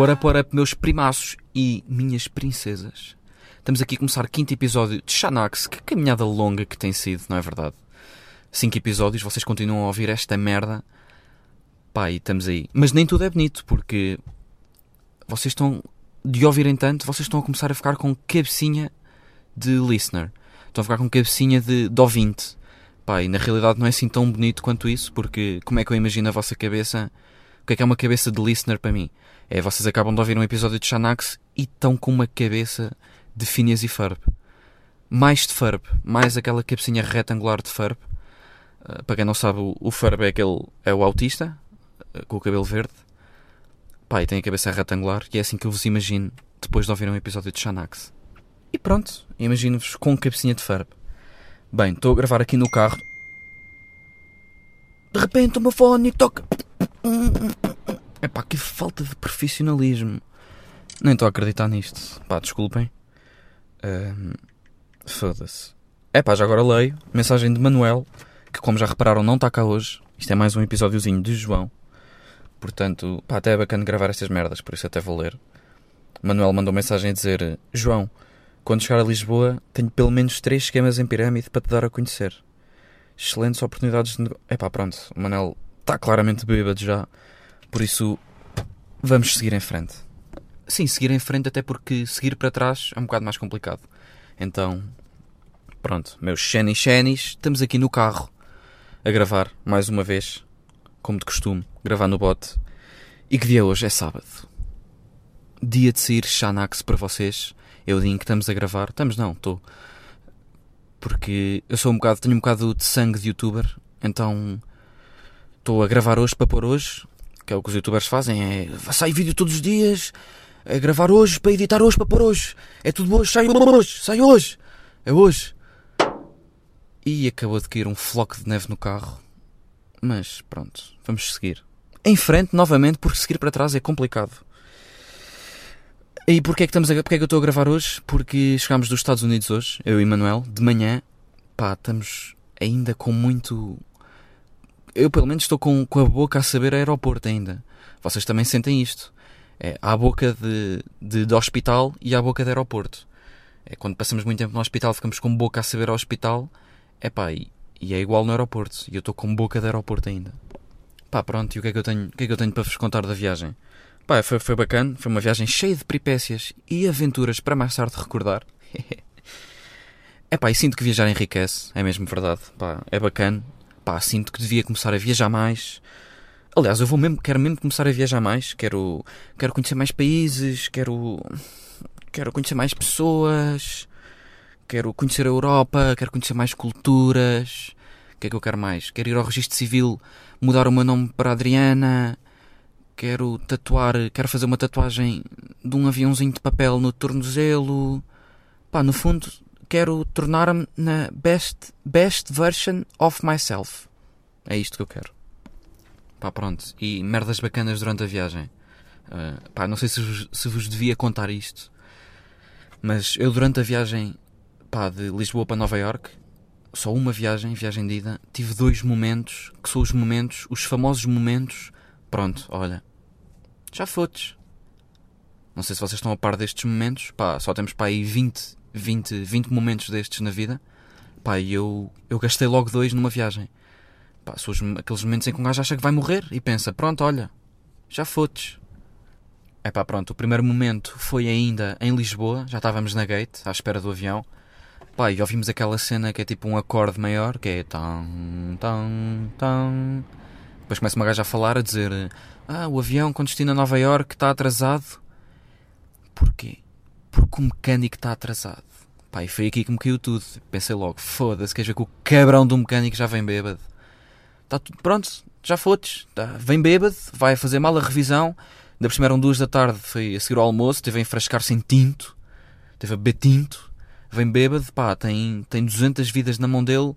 What up, what up, meus primaços e minhas princesas. Estamos aqui a começar o quinto episódio de Xanax. Que caminhada longa que tem sido, não é verdade? Cinco episódios, vocês continuam a ouvir esta merda. Pá, e estamos aí. Mas nem tudo é bonito, porque vocês estão, de ouvirem tanto, vocês estão a começar a ficar com cabecinha de listener. Estão a ficar com cabecinha de, de ouvinte. Pá, e na realidade não é assim tão bonito quanto isso, porque como é que eu imagino a vossa cabeça? Que é que é uma cabeça de listener para mim? É, vocês acabam de ouvir um episódio de Xanax e estão com uma cabeça de Phineas e Ferb. Mais de Ferb, mais aquela cabecinha retangular de Ferb. Uh, para quem não sabe, o, o Ferb é aquele, é o autista, uh, com o cabelo verde. Pá, e tem a cabeça retangular, e é assim que eu vos imagino depois de ouvir um episódio de Xanax. E pronto, imagino-vos com cabecinha de Ferb. Bem, estou a gravar aqui no carro. De repente o meu fone toca. Epá, que falta de profissionalismo. Nem estou a acreditar nisto. Pá, desculpem. Um, Foda-se. Epá, já agora leio. Mensagem de Manuel, que como já repararam não está cá hoje. Isto é mais um episódiozinho de João. Portanto, pá, até é bacana gravar estas merdas, por isso até vou ler. Manuel mandou mensagem a dizer: João, quando chegar a Lisboa, tenho pelo menos três esquemas em pirâmide para te dar a conhecer. Excelentes oportunidades de negócio. Epá, pronto, o Manel está claramente bêbado já. Por isso, vamos seguir em frente. Sim, seguir em frente, até porque seguir para trás é um bocado mais complicado. Então, pronto, meus shenis shenis, estamos aqui no carro a gravar mais uma vez, como de costume, gravar no bote. E que dia hoje? É sábado. Dia de sair Xanax para vocês. É o dia em que estamos a gravar. Estamos não, estou. Porque eu sou um bocado, tenho um bocado de sangue de youtuber, então estou a gravar hoje para pôr hoje, que é o que os youtubers fazem, é sai vídeo todos os dias, é gravar hoje para editar hoje para pôr hoje. É tudo hoje, sai hoje, sai hoje. É hoje. E acabou de cair um floco de neve no carro. Mas pronto, vamos seguir. Em frente novamente, porque seguir para trás é complicado. E porquê é que, estamos a, porquê é que eu estou a gravar hoje? Porque chegámos dos Estados Unidos hoje, eu e Manuel, de manhã. Pá, estamos ainda com muito. Eu pelo menos estou com, com a boca a saber aeroporto ainda. Vocês também sentem isto. É à boca de, de, de hospital e à boca de aeroporto. É quando passamos muito tempo no hospital, ficamos com boca a saber ao hospital. É pá, e, e é igual no aeroporto. E eu estou com boca de aeroporto ainda. Pá, pronto, e o que é que eu tenho, o que é que eu tenho para vos contar da viagem? Pá, foi, foi bacana, foi uma viagem cheia de peripécias e aventuras para mais tarde recordar. é pá, e sinto que viajar enriquece, é mesmo verdade. Pá, é bacana. Pá, sinto que devia começar a viajar mais. Aliás, eu vou mesmo, quero mesmo começar a viajar mais. Quero, quero conhecer mais países, quero, quero conhecer mais pessoas, quero conhecer a Europa, quero conhecer mais culturas. O que é que eu quero mais? Quero ir ao registro civil, mudar o meu nome para Adriana quero tatuar, quero fazer uma tatuagem de um aviãozinho de papel no tornozelo. Pá, no fundo, quero tornar-me na best, best version of myself. É isto que eu quero. Pá, pronto. E merdas bacanas durante a viagem. Uh, pá, não sei se vos, se vos devia contar isto, mas eu durante a viagem, pá, de Lisboa para Nova York, só uma viagem, viagem de ida, tive dois momentos, que são os momentos, os famosos momentos, pronto, olha, já fotes. Não sei se vocês estão a par destes momentos. Pá, só temos para aí 20, 20, 20 momentos destes na vida. Pá, e eu, eu gastei logo dois numa viagem. Pá, são aqueles momentos em que um gajo acha que vai morrer e pensa: pronto, olha, já fotes. É pá, pronto. O primeiro momento foi ainda em Lisboa. Já estávamos na gate, à espera do avião. Pá, e ouvimos aquela cena que é tipo um acorde maior, que é tão, tão, tão. Depois começa uma gaja a falar, a dizer ah, o avião com destino a Nova York está atrasado. Porquê? Porque o mecânico está atrasado. Pá, e foi aqui que me caiu tudo. Pensei logo, foda-se, queres ver que o cabrão do mecânico já vem bêbado. Está tudo pronto, já fotes. Tá, vem bêbado, vai fazer mal a revisão. Ainda por cima eram duas da tarde, foi a seguir ao almoço, teve a enfrascar-se em tinto. Teve a beber tinto. Vem bêbado, pá, tem, tem 200 vidas na mão dele.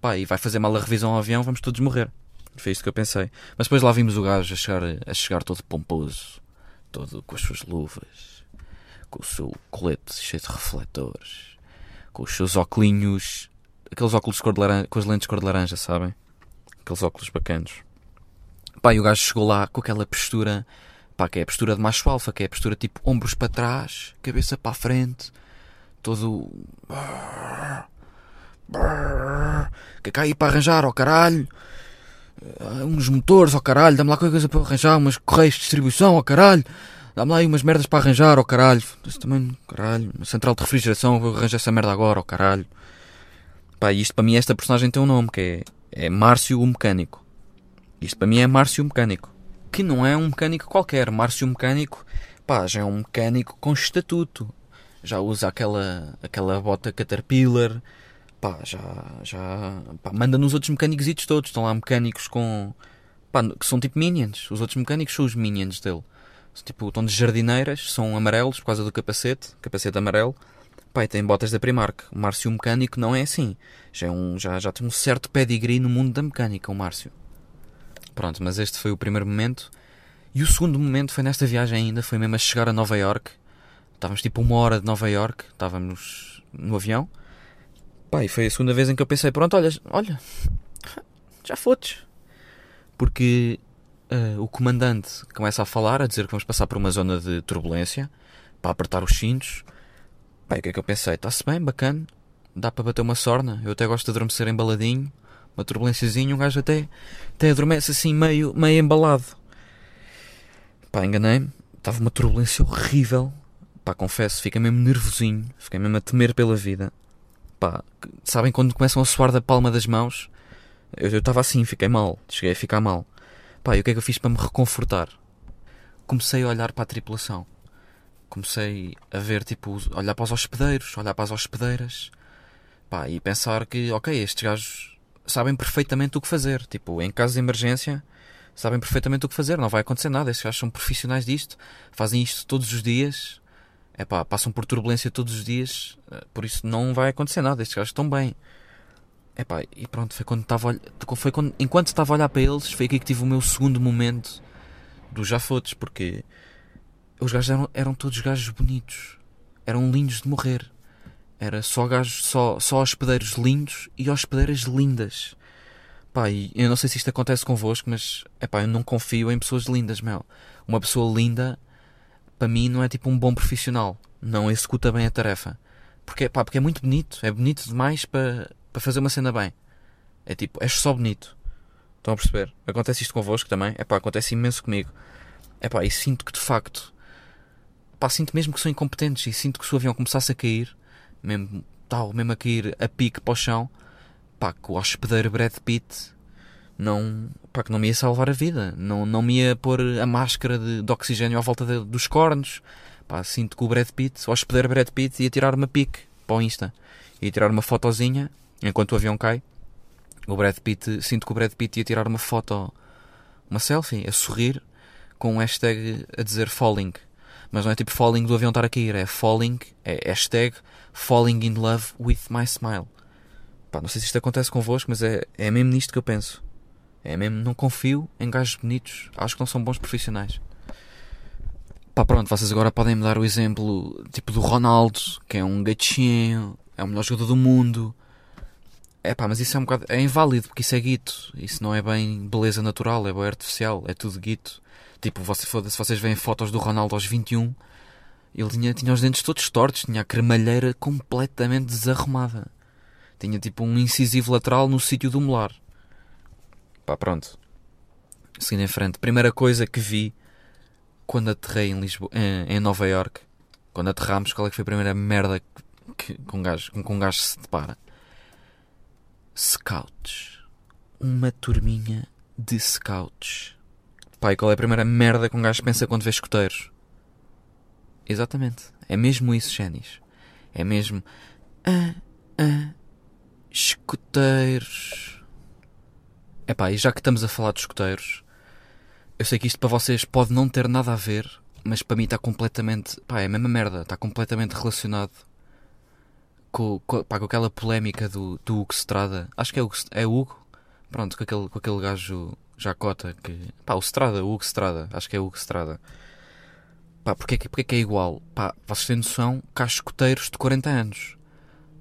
Pá, e vai fazer mal a revisão ao avião, vamos todos morrer. Foi isto que eu pensei. Mas depois lá vimos o gajo a chegar, a chegar todo pomposo, todo com as suas luvas, com o seu colete cheio de refletores, com os seus óculos, aqueles óculos cor de laranja, com as lentes cor de laranja, sabem? Aqueles óculos bacanos. Pá, e o gajo chegou lá com aquela postura, Pá, que é a postura de macho alfa, que é a postura tipo ombros para trás, cabeça para a frente, todo. Que cá aí para arranjar, ó oh, caralho. Uns motores, ó oh, caralho. Dá-me lá qualquer coisa para arranjar, umas correios de distribuição, ó oh, caralho. Dá-me lá aí umas merdas para arranjar, ó caralho. Isso também, caralho. Uma central de refrigeração, vou arranjar essa merda agora, ó caralho. Pá, isto para mim, esta personagem tem um nome, que é, é Márcio o Mecânico. Isto para mim é Márcio o Mecânico. Que não é um mecânico qualquer. Márcio o Mecânico, pá, já é um mecânico com estatuto. Já usa aquela, aquela bota Caterpillar. Pá, já, já, pá, manda nos outros mecânicos todos. Estão lá mecânicos com, pá, que são tipo minions. Os outros mecânicos são os minions dele. Tipo, estão de jardineiras, são amarelos por causa do capacete, capacete amarelo. Pai, tem botas da Primark. O Márcio Mecânico não é assim. Já, é um, já, já tem um certo pedigree no mundo da mecânica, o Márcio. Pronto, mas este foi o primeiro momento. E o segundo momento foi nesta viagem ainda, foi mesmo a chegar a Nova York. Estávamos tipo uma hora de Nova York, estávamos no avião. Pai, foi a segunda vez em que eu pensei, pronto, olha, olha, já fotes. Porque uh, o comandante começa a falar, a dizer que vamos passar por uma zona de turbulência, para apertar os cintos. Pai, o que é que eu pensei? Está-se bem, bacana, dá para bater uma sorna. Eu até gosto de adormecer embaladinho, uma turbulênciazinha, um gajo até, até adormece assim meio, meio embalado. Pá, enganei-me, estava uma turbulência horrível. Pá, confesso, fiquei mesmo nervosinho, fiquei mesmo a temer pela vida. Pá, sabem quando começam a suar da palma das mãos? Eu estava assim, fiquei mal, cheguei a ficar mal. Pá, e o que é que eu fiz para me reconfortar? Comecei a olhar para a tripulação. Comecei a ver, tipo, olhar para os hospedeiros, olhar para as hospedeiras. Pá, e pensar que, ok, estes gajos sabem perfeitamente o que fazer. Tipo, em caso de emergência, sabem perfeitamente o que fazer. Não vai acontecer nada. Estes gajos são profissionais disto. Fazem isto todos os dias. É pá, passam por turbulência todos os dias. Eh, por isso não vai acontecer nada. Estes gajos estão bem. Epá, e pronto, foi quando estava quando, enquanto estava a olhar para eles, foi aqui que tive o meu segundo momento dos jafotes, porque os gajos eram, eram todos gajos bonitos, eram lindos de morrer. Era só gajos, só, só hospedeiros lindos e hospedeiras lindas. Pá, e eu não sei se isto acontece convosco, mas epá, eu não confio em pessoas lindas, meu. Uma pessoa linda, para mim, não é tipo um bom profissional. Não executa bem a tarefa. Porque, pá, porque é muito bonito, é bonito demais para para fazer uma cena bem. É tipo, és só bonito. Estão a perceber? Acontece isto convosco também? É pá, acontece imenso comigo. É pá, e sinto que de facto, pá, sinto mesmo que são incompetentes e sinto que se o avião começasse a cair, mesmo tal, mesmo a cair a pique para o chão, pá, que o hospedeiro Brad Pitt não, pá, que não me ia salvar a vida, não, não me ia pôr a máscara de, de oxigênio à volta de, dos cornos. Pá, sinto que o Brad Pitt, o hospedeiro Brad Pitt, ia tirar uma pique para o Insta, ia tirar uma fotozinha enquanto o avião cai, o Brad Pitt, sinto que o Brad Pitt ia tirar uma foto, uma selfie, a sorrir, com um hashtag a dizer falling. Mas não é tipo falling do avião estar a cair, é falling, é hashtag falling in love with my smile. Pá, não sei se isto acontece convosco, mas é, é mesmo nisto que eu penso. É mesmo, não confio em gajos bonitos, acho que não são bons profissionais. Pá, pronto, vocês agora podem me dar o exemplo tipo do Ronaldo, que é um gatinho, é o melhor jogador do mundo, é pá, mas isso é um bocado. É inválido, porque isso é guito. Isso não é bem beleza natural, é bem artificial, é tudo guito. Tipo, se vocês veem fotos do Ronaldo aos 21, ele tinha, tinha os dentes todos tortos, tinha a cremalheira completamente desarrumada. Tinha tipo um incisivo lateral no sítio do molar. Pá, pronto. Seguindo em frente. Primeira coisa que vi quando aterrei em, Lisboa, em, em Nova York, quando aterramos, qual é que foi a primeira merda que, que, um gajo, que um gajo se depara? Scouts. Uma turminha de scouts. Pai, qual é a primeira merda que um gajo pensa quando vê escuteiros? Exatamente. É mesmo isso, Génis. É mesmo. Ah, ah, escuteiros. Epá, e já que estamos a falar de escuteiros, eu sei que isto para vocês pode não ter nada a ver, mas para mim está completamente. Pá, é a mesma merda. Está completamente relacionado com, com, pá, com aquela polémica do, do Hugo Strada. Acho que é, Hugo, é Hugo. Pronto, com aquele, com aquele gajo Jacota que. Pá, o Strada, o Hugo Strada. Acho que é Hugo Strada. Pá, porque, porque é que é igual? Pá, vocês têm noção que há escuteiros de 40 anos.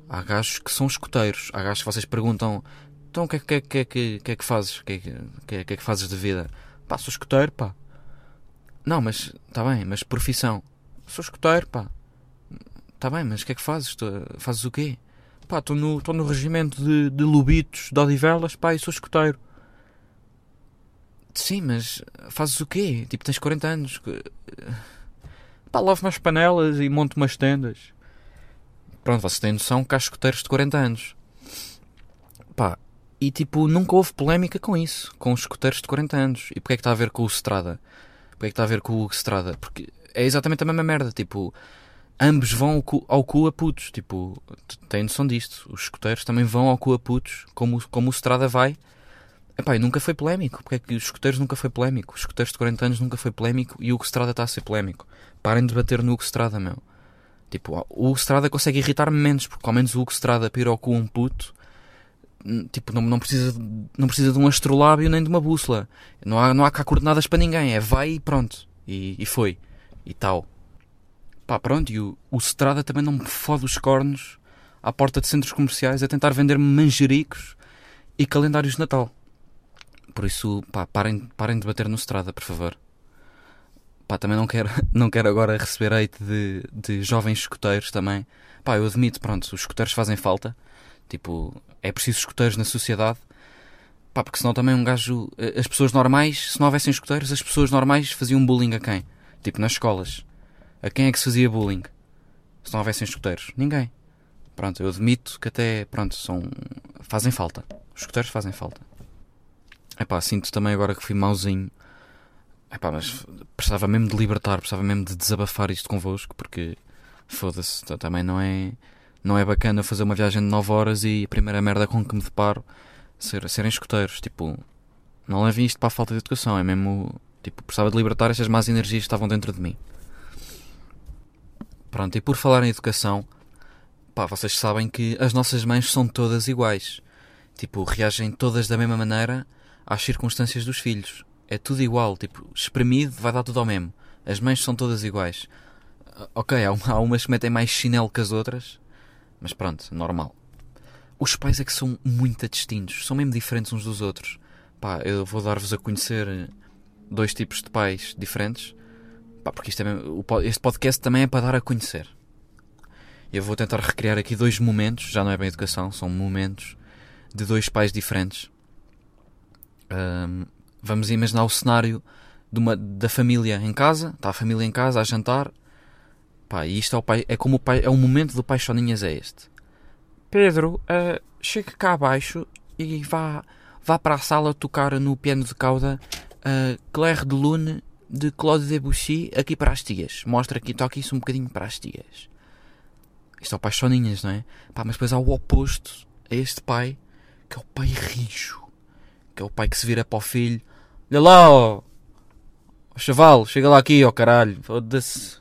Há gajos que são escuteiros. Há gajos que vocês perguntam: então o que é que, que, que, que, é que fazes? O que, é que, que, é que fazes de vida? Pá, sou escuteiro, pá. Não, mas está bem, mas profissão. Sou escoteiro, pá. Está bem, mas o que é que fazes? Tu, fazes o quê? Pá, estou no, tô no regimento de, de Lobitos, de Odivelas, pá, e sou escoteiro. Sim, mas fazes o quê? Tipo, tens 40 anos. Pá, lavo umas panelas e monto umas tendas. Pronto, vocês têm noção que há escoteiros de 40 anos. Pá, e tipo, nunca houve polémica com isso, com os escoteiros de 40 anos. E porquê é que está a ver com o Strada? Porquê é que está a ver com o Strada? Porque é exatamente a mesma merda, tipo, ambos vão ao cu, a putos, tipo, tem noção disto. Os escoteiros também vão ao cu a putos, como, como o Strada vai. Epá, e nunca foi polémico. Porque é que os escoteiros nunca foi polémico? Os escoteiros de 40 anos nunca foi polémico e o Hugo Strada está a ser polémico. Parem de bater no Hugo Strada, meu. Tipo, o Hugo Strada consegue irritar-me menos, porque ao menos o Hugo Strada pira ao cu um puto tipo, não, não, precisa, não precisa de um astrolábio nem de uma bússola. Não há, não há cá coordenadas para ninguém. É vai e pronto. E, e foi. E tal. Pá, pronto. E o, o Strada também não me fode os cornos à porta de centros comerciais a tentar vender-me manjericos e calendários de Natal. Por isso, pá, parem, parem de bater no Strada, por favor. Pá, também não quero, não quero agora receber hate de, de jovens escuteiros também. Pá, eu admito, pronto, os escuteiros fazem falta. Tipo, é preciso escuteiros na sociedade. Pá, porque senão também um gajo. Eh, as pessoas normais, se não houvessem escuteiros, as pessoas normais faziam bullying a quem? Tipo, nas escolas. A quem é que se fazia bullying? Se não houvessem escuteiros? Ninguém. Pronto, eu admito que até, pronto, são. fazem falta. Os escuteiros fazem falta. É pá, sinto também agora que fui mauzinho. É pá, mas precisava mesmo de libertar, precisava mesmo de desabafar isto convosco, porque foda-se, também não é não é bacana fazer uma viagem de 9 horas e a primeira merda com que me deparo ser, serem escuteiros. Tipo, não levem isto para a falta de educação, é mesmo. Tipo, precisava de libertar estas más energias que estavam dentro de mim. Pronto, e por falar em educação, pá, vocês sabem que as nossas mães são todas iguais. Tipo, reagem todas da mesma maneira às circunstâncias dos filhos. É tudo igual, tipo, espremido vai dar tudo ao mesmo. As mães são todas iguais. Ok, há umas que metem mais chinelo que as outras, mas pronto, normal. Os pais é que são muito distintos, são mesmo diferentes uns dos outros. Pá, eu vou dar-vos a conhecer dois tipos de pais diferentes. Pá, porque isto é este podcast também é para dar a conhecer. Eu vou tentar recriar aqui dois momentos, já não é bem educação, são momentos de dois pais diferentes. Um, vamos imaginar o cenário uma, da família em casa, está a família em casa a jantar, Pá, e isto é, o pai, é como o pai, é o momento do pai Soninhas é este. Pedro, uh, chega cá abaixo e vá, vá para a sala tocar no piano de cauda uh, Claire de Lune de Claude Debussy aqui para as tias. Mostra aqui, toca isso um bocadinho para as tias. Isto é o pai Soninhas, não é? Pá, mas depois há o oposto a este pai, que é o pai rijo. Que é o pai que se vira para o filho. Olha lá, ó. ó chaval, chega lá aqui, ó caralho. Foda-se.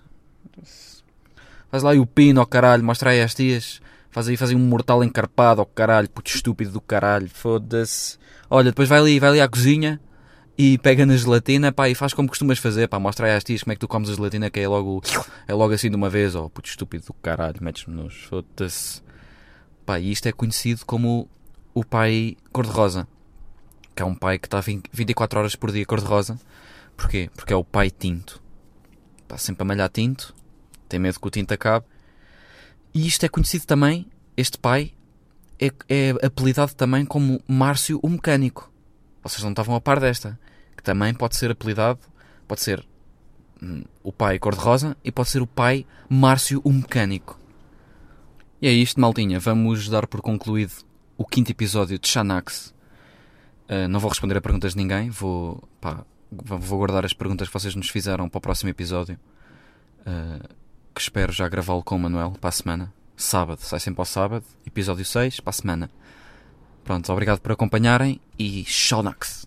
Faz lá aí o pino, ó caralho, mostra aí as tias. Faz aí, faz aí um mortal encarpado, ó caralho, puto estúpido do caralho, foda-se. Olha, depois vai ali, vai ali à cozinha e pega na gelatina, pá, e faz como costumas fazer, pá, mostra aí às tias como é que tu comes a gelatina, que é logo, é logo assim de uma vez, ó, puto estúpido do caralho, metes-me nos, foda-se. Pá, e isto é conhecido como o pai cor-de-rosa, que é um pai que está 24 horas por dia cor-de-rosa. Porquê? Porque é o pai tinto. Está sempre a malhar tinto, tem medo que o tinto acabe. E isto é conhecido também, este pai é, é apelidado também como Márcio o Mecânico. Vocês não estavam a par desta. Que também pode ser apelidado, pode ser hum, o pai cor-de-rosa e pode ser o pai Márcio o Mecânico. E é isto, maltinha. Vamos dar por concluído o quinto episódio de Xanax. Uh, não vou responder a perguntas de ninguém, vou, pá, vou guardar as perguntas que vocês nos fizeram para o próximo episódio. Uh, que espero já gravá-lo com o Manuel para a semana. Sábado, sai sempre ao sábado, episódio 6, para a semana. Pronto, obrigado por acompanharem e Shonax!